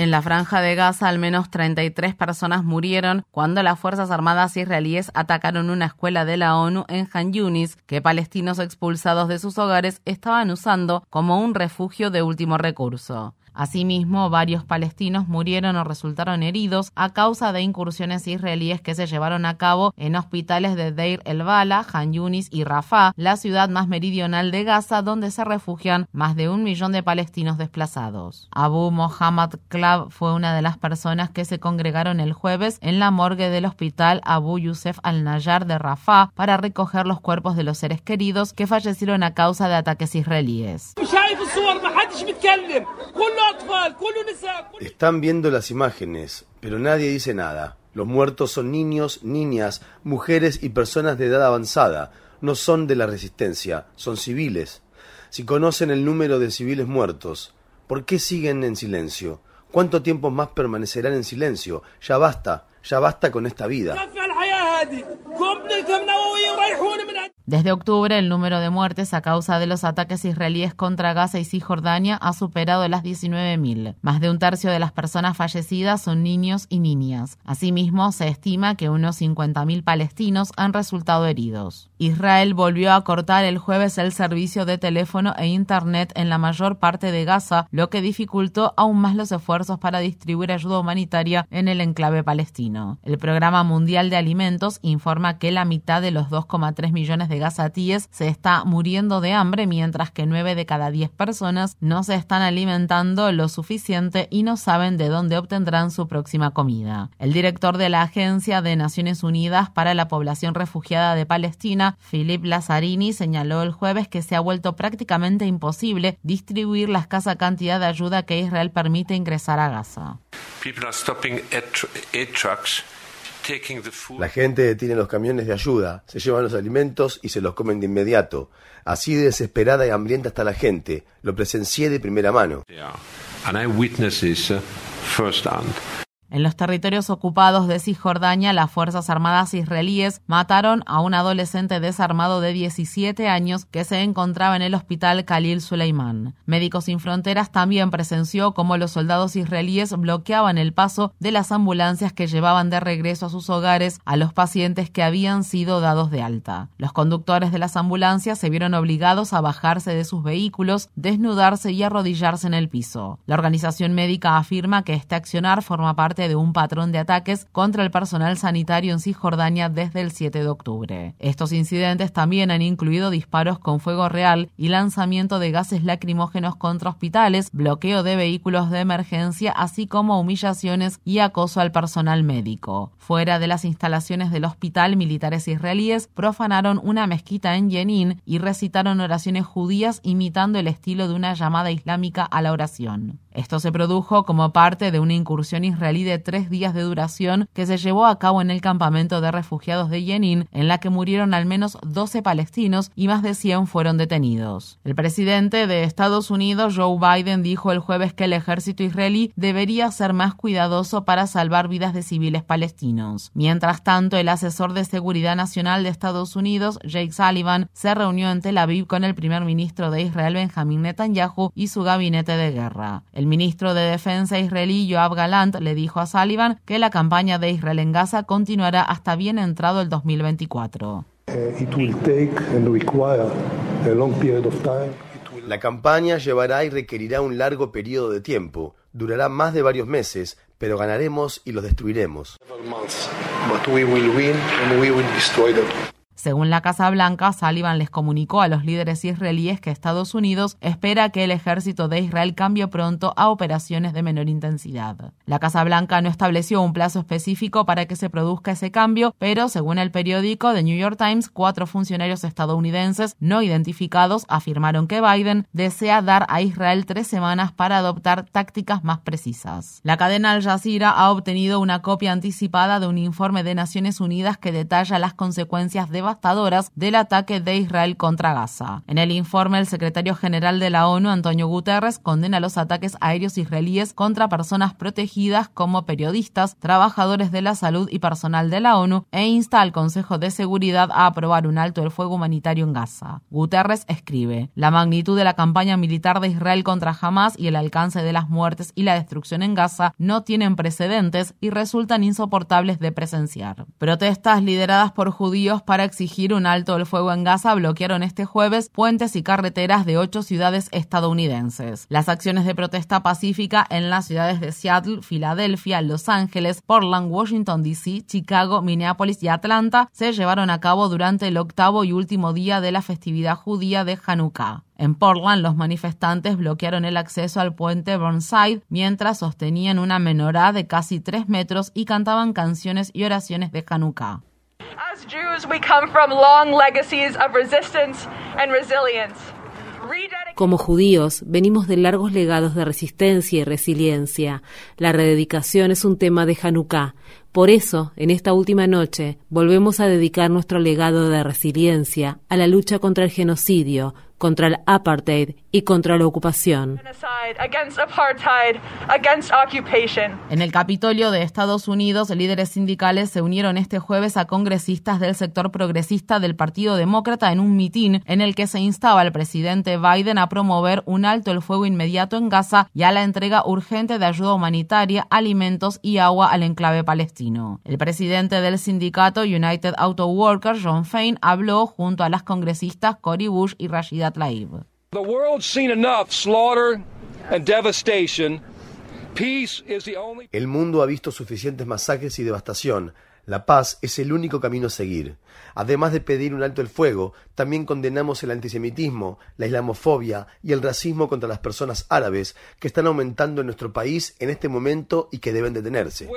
En la franja de Gaza, al menos 33 personas murieron cuando las Fuerzas Armadas israelíes atacaron una escuela de la ONU en Han Yunis, que palestinos expulsados de sus hogares estaban usando como un refugio de último recurso. Asimismo, varios palestinos murieron o resultaron heridos a causa de incursiones israelíes que se llevaron a cabo en hospitales de Deir el-Bala, Han Yunis y Rafah, la ciudad más meridional de Gaza, donde se refugian más de un millón de palestinos desplazados. Abu Mohammad Fue una de las personas que se congregaron el jueves en la morgue del hospital Abu Yusef al-Nayar de Rafah para recoger los cuerpos de los seres queridos que fallecieron a causa de ataques israelíes. Están viendo las imágenes, pero nadie dice nada. Los muertos son niños, niñas, mujeres y personas de edad avanzada. No son de la resistencia, son civiles. Si conocen el número de civiles muertos, ¿por qué siguen en silencio? ¿Cuánto tiempo más permanecerán en silencio? Ya basta, ya basta con esta vida. Desde octubre, el número de muertes a causa de los ataques israelíes contra Gaza y Cisjordania ha superado las 19.000. Más de un tercio de las personas fallecidas son niños y niñas. Asimismo, se estima que unos 50.000 palestinos han resultado heridos. Israel volvió a cortar el jueves el servicio de teléfono e Internet en la mayor parte de Gaza, lo que dificultó aún más los esfuerzos para distribuir ayuda humanitaria en el enclave palestino. El Programa Mundial de Alimentos informa que la mitad de los 2,3 millones de gazatíes se está muriendo de hambre, mientras que 9 de cada 10 personas no se están alimentando lo suficiente y no saben de dónde obtendrán su próxima comida. El director de la Agencia de Naciones Unidas para la Población Refugiada de Palestina, Philip Lazzarini, señaló el jueves que se ha vuelto prácticamente imposible distribuir la escasa cantidad de ayuda que Israel permite ingresar a Gaza. La gente detiene los camiones de ayuda, se llevan los alimentos y se los comen de inmediato. Así de desesperada y hambrienta está la gente. Lo presencié de primera mano. En los territorios ocupados de Cisjordania, las Fuerzas Armadas israelíes mataron a un adolescente desarmado de 17 años que se encontraba en el hospital Khalil Suleiman. Médicos Sin Fronteras también presenció cómo los soldados israelíes bloqueaban el paso de las ambulancias que llevaban de regreso a sus hogares a los pacientes que habían sido dados de alta. Los conductores de las ambulancias se vieron obligados a bajarse de sus vehículos, desnudarse y arrodillarse en el piso. La organización médica afirma que este accionar forma parte de un patrón de ataques contra el personal sanitario en Cisjordania desde el 7 de octubre. Estos incidentes también han incluido disparos con fuego real y lanzamiento de gases lacrimógenos contra hospitales, bloqueo de vehículos de emergencia, así como humillaciones y acoso al personal médico. Fuera de las instalaciones del hospital, militares israelíes profanaron una mezquita en Jenin y recitaron oraciones judías imitando el estilo de una llamada islámica a la oración. Esto se produjo como parte de una incursión israelí de tres días de duración que se llevó a cabo en el campamento de refugiados de Jenin, en la que murieron al menos 12 palestinos y más de 100 fueron detenidos. El presidente de Estados Unidos, Joe Biden, dijo el jueves que el ejército israelí debería ser más cuidadoso para salvar vidas de civiles palestinos. Mientras tanto, el asesor de Seguridad Nacional de Estados Unidos, Jake Sullivan, se reunió en Tel Aviv con el primer ministro de Israel, Benjamin Netanyahu, y su gabinete de guerra. El ministro de Defensa israelí Yoav Galant le dijo a Sullivan que la campaña de Israel en Gaza continuará hasta bien entrado el 2024. La campaña llevará y requerirá un largo periodo de tiempo. Durará más de varios meses, pero ganaremos y los destruiremos. Según la Casa Blanca, Sullivan les comunicó a los líderes israelíes que Estados Unidos espera que el ejército de Israel cambie pronto a operaciones de menor intensidad. La Casa Blanca no estableció un plazo específico para que se produzca ese cambio, pero según el periódico The New York Times, cuatro funcionarios estadounidenses no identificados afirmaron que Biden desea dar a Israel tres semanas para adoptar tácticas más precisas. La cadena Al Jazeera ha obtenido una copia anticipada de un informe de Naciones Unidas que detalla las consecuencias devastadoras del ataque de Israel contra Gaza. En el informe, el secretario general de la ONU, Antonio Guterres, condena los ataques aéreos israelíes contra personas protegidas como periodistas, trabajadores de la salud y personal de la ONU e insta al Consejo de Seguridad a aprobar un alto el fuego humanitario en Gaza. Guterres escribe, la magnitud de la campaña militar de Israel contra Hamas y el alcance de las muertes y la destrucción en Gaza no tienen precedentes y resultan insoportables de presenciar. Protestas lideradas por judíos para exigir un alto el fuego en Gaza bloquearon este jueves puentes y carreteras de ocho ciudades estadounidenses. Las acciones de protesta pacífica en las ciudades de Seattle, Filadelfia, Los Ángeles, Portland, Washington, D.C., Chicago, Minneapolis y Atlanta se llevaron a cabo durante el octavo y último día de la festividad judía de Hanukkah. En Portland, los manifestantes bloquearon el acceso al puente Burnside mientras sostenían una menorá de casi tres metros y cantaban canciones y oraciones de Hanukkah. Jews, we come from long legacies of resistance and resilience. Como judíos, venimos de largos legados de resistencia y resiliencia. La rededicación es un tema de Hanukkah. Por eso, en esta última noche, volvemos a dedicar nuestro legado de resiliencia a la lucha contra el genocidio, contra el apartheid y contra la ocupación. En el Capitolio de Estados Unidos, líderes sindicales se unieron este jueves a congresistas del sector progresista del Partido Demócrata en un mitin en el que se instaba al presidente Biden a promover un alto el fuego inmediato en Gaza y a la entrega urgente de ayuda humanitaria, alimentos y agua al enclave palestino. El presidente del sindicato United Auto Workers, John Fain, habló junto a las congresistas Cory Bush y Rashida el mundo ha visto suficientes masacres y devastación. La paz es el único camino a seguir. Además de pedir un alto el fuego, también condenamos el antisemitismo, la islamofobia y el racismo contra las personas árabes que están aumentando en nuestro país en este momento y que deben detenerse.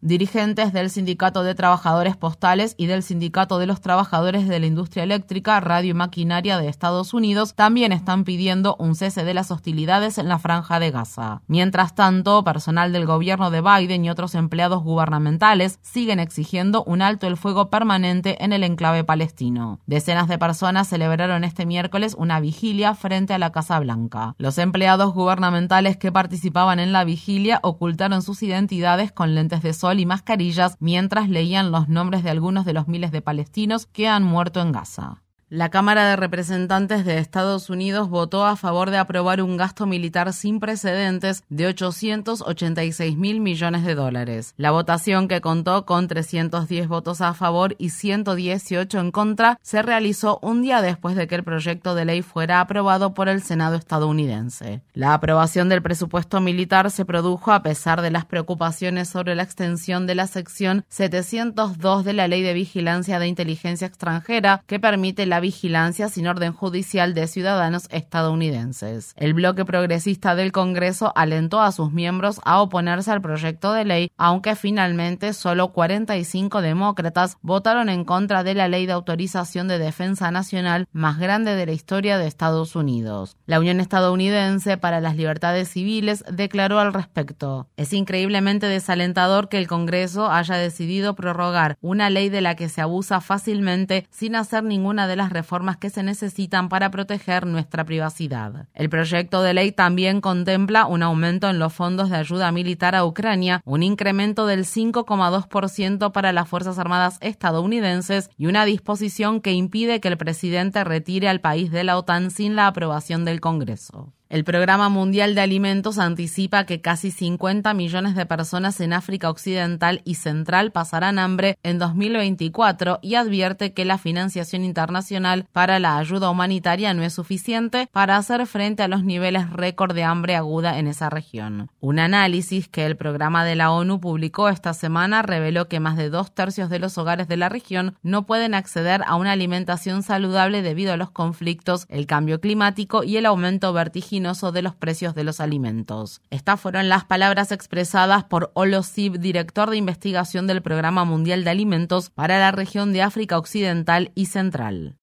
Dirigentes del Sindicato de Trabajadores Postales y del Sindicato de los Trabajadores de la Industria Eléctrica, Radio y Maquinaria de Estados Unidos también están pidiendo un cese de las hostilidades en la franja de Gaza. Mientras tanto, personal del gobierno de Biden y otros empleados gubernamentales siguen exigiendo un alto el fuego permanente en el enclave palestino. Decenas de personas celebraron este miércoles una vigilia frente a la Casa Blanca. Los empleados gubernamentales que participaban en la vigilia ocultaron sus identidades con lentes de sol y mascarillas mientras leían los nombres de algunos de los miles de palestinos que han muerto en Gaza. La Cámara de Representantes de Estados Unidos votó a favor de aprobar un gasto militar sin precedentes de 886 mil millones de dólares. La votación, que contó con 310 votos a favor y 118 en contra, se realizó un día después de que el proyecto de ley fuera aprobado por el Senado estadounidense. La aprobación del presupuesto militar se produjo a pesar de las preocupaciones sobre la extensión de la sección 702 de la Ley de Vigilancia de Inteligencia Extranjera, que permite la vigilancia sin orden judicial de ciudadanos estadounidenses. El bloque progresista del Congreso alentó a sus miembros a oponerse al proyecto de ley, aunque finalmente solo 45 demócratas votaron en contra de la ley de autorización de defensa nacional más grande de la historia de Estados Unidos. La Unión Estadounidense para las Libertades Civiles declaró al respecto. Es increíblemente desalentador que el Congreso haya decidido prorrogar una ley de la que se abusa fácilmente sin hacer ninguna de las reformas que se necesitan para proteger nuestra privacidad. El proyecto de ley también contempla un aumento en los fondos de ayuda militar a Ucrania, un incremento del 5,2% para las Fuerzas Armadas estadounidenses y una disposición que impide que el presidente retire al país de la OTAN sin la aprobación del Congreso. El Programa Mundial de Alimentos anticipa que casi 50 millones de personas en África Occidental y Central pasarán hambre en 2024 y advierte que la financiación internacional para la ayuda humanitaria no es suficiente para hacer frente a los niveles récord de hambre aguda en esa región. Un análisis que el programa de la ONU publicó esta semana reveló que más de dos tercios de los hogares de la región no pueden acceder a una alimentación saludable debido a los conflictos, el cambio climático y el aumento vertiginoso de los precios de los alimentos. Estas fueron las palabras expresadas por Olo Sib, director de investigación del Programa Mundial de Alimentos para la región de África Occidental y Central.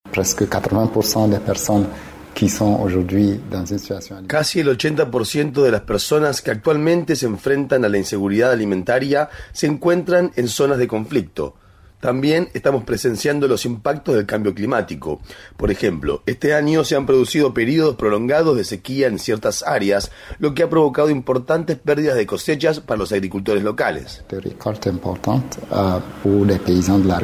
Casi el 80% de las personas que actualmente se enfrentan a la inseguridad alimentaria se encuentran en zonas de conflicto. También estamos presenciando los impactos del cambio climático. Por ejemplo, este año se han producido periodos prolongados de sequía en ciertas áreas, lo que ha provocado importantes pérdidas de cosechas para los agricultores locales. La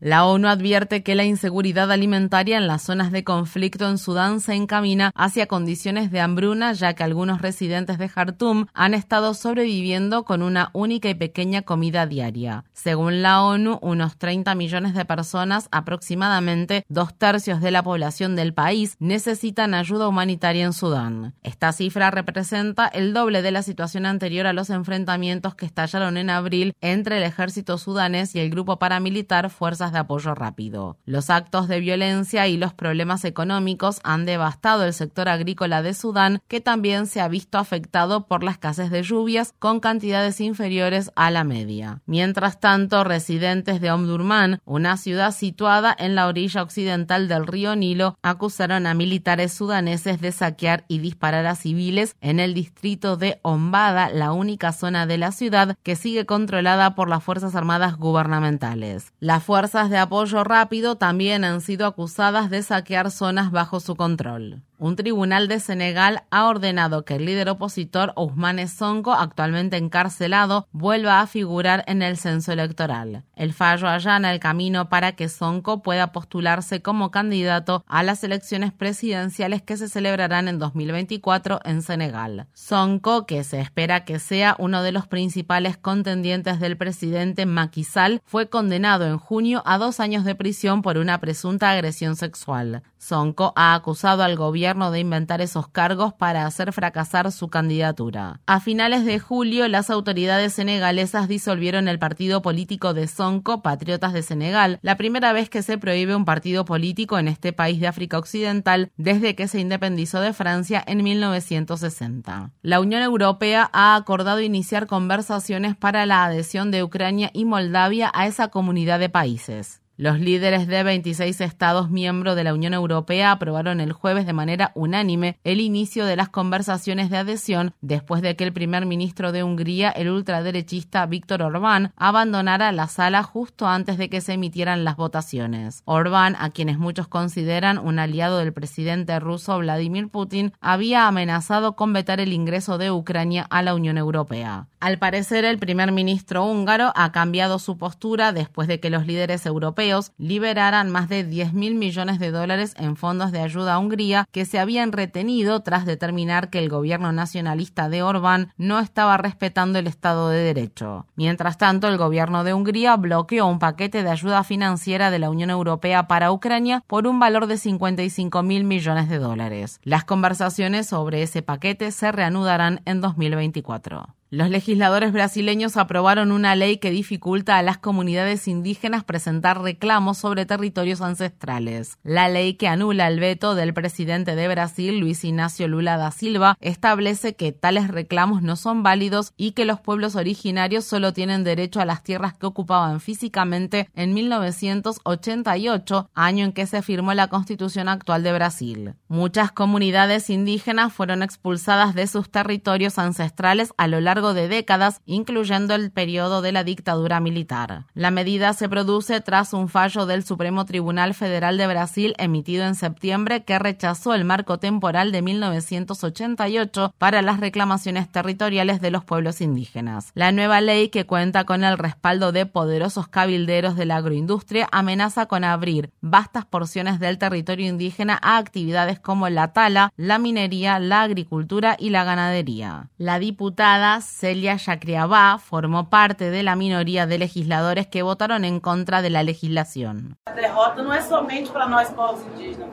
ONU advierte que la inseguridad alimentaria en las zonas de conflicto en Sudán se encamina hacia condiciones de hambruna, ya que algunos residentes de Jartum han estado sobreviviendo con una única y pequeña comida diaria. Según la ONU, unos 30 millones de personas, aproximadamente dos tercios de la población del país, necesitan ayuda humanitaria en Sudán. Esta cifra representa el doble de la situación anterior a los enfrentamientos que estallaron en abril entre el ejército sudanés y el grupo paramilitar De apoyo rápido. Los actos de violencia y los problemas económicos han devastado el sector agrícola de Sudán, que también se ha visto afectado por la escasez de lluvias con cantidades inferiores a la media. Mientras tanto, residentes de Omdurman, una ciudad situada en la orilla occidental del río Nilo, acusaron a militares sudaneses de saquear y disparar a civiles en el distrito de Ombada, la única zona de la ciudad que sigue controlada por las Fuerzas Armadas gubernamentales. Las fuerzas de apoyo rápido también han sido acusadas de saquear zonas bajo su control. Un tribunal de Senegal ha ordenado que el líder opositor Ousmane Sonko, actualmente encarcelado, vuelva a figurar en el censo electoral. El fallo allana el camino para que Sonko pueda postularse como candidato a las elecciones presidenciales que se celebrarán en 2024 en Senegal. Sonko, que se espera que sea uno de los principales contendientes del presidente Macky Sall, fue condenado en junio a dos años de prisión por una presunta agresión sexual. Sonko ha acusado al gobierno de inventar esos cargos para hacer fracasar su candidatura. A finales de julio, las autoridades senegalesas disolvieron el partido político de Sonko, Patriotas de Senegal, la primera vez que se prohíbe un partido político en este país de África Occidental desde que se independizó de Francia en 1960. La Unión Europea ha acordado iniciar conversaciones para la adhesión de Ucrania y Moldavia a esa comunidad de países. Los líderes de 26 Estados miembros de la Unión Europea aprobaron el jueves de manera unánime el inicio de las conversaciones de adhesión después de que el primer ministro de Hungría, el ultraderechista Víctor Orbán, abandonara la sala justo antes de que se emitieran las votaciones. Orbán, a quienes muchos consideran un aliado del presidente ruso Vladimir Putin, había amenazado con vetar el ingreso de Ucrania a la Unión Europea. Al parecer, el primer ministro húngaro ha cambiado su postura después de que los líderes europeos liberaran más de 10 mil millones de dólares en fondos de ayuda a Hungría que se habían retenido tras determinar que el gobierno nacionalista de Orbán no estaba respetando el Estado de Derecho. Mientras tanto, el gobierno de Hungría bloqueó un paquete de ayuda financiera de la Unión Europea para Ucrania por un valor de 55 mil millones de dólares. Las conversaciones sobre ese paquete se reanudarán en 2024. Los legisladores brasileños aprobaron una ley que dificulta a las comunidades indígenas presentar reclamos sobre territorios ancestrales. La ley que anula el veto del presidente de Brasil, Luis Ignacio Lula da Silva, establece que tales reclamos no son válidos y que los pueblos originarios solo tienen derecho a las tierras que ocupaban físicamente en 1988, año en que se firmó la constitución actual de Brasil. Muchas comunidades indígenas fueron expulsadas de sus territorios ancestrales a lo largo de décadas, incluyendo el periodo de la dictadura militar. La medida se produce tras un fallo del Supremo Tribunal Federal de Brasil emitido en septiembre que rechazó el marco temporal de 1988 para las reclamaciones territoriales de los pueblos indígenas. La nueva ley, que cuenta con el respaldo de poderosos cabilderos de la agroindustria, amenaza con abrir vastas porciones del territorio indígena a actividades como la tala, la minería, la agricultura y la ganadería. La diputada Celia Yacriabá formó parte de la minoría de legisladores que votaron en contra de la legislación. La derrota no es solamente para nosotros indígenas.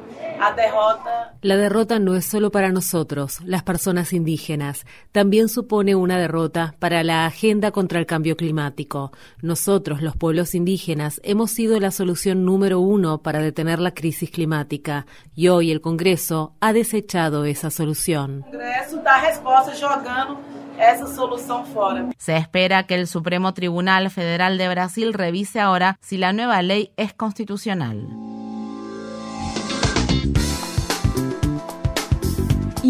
La derrota no es solo para nosotros, las personas indígenas, también supone una derrota para la agenda contra el cambio climático. Nosotros, los pueblos indígenas, hemos sido la solución número uno para detener la crisis climática y hoy el Congreso ha desechado esa solución. Se espera que el Supremo Tribunal Federal de Brasil revise ahora si la nueva ley es constitucional.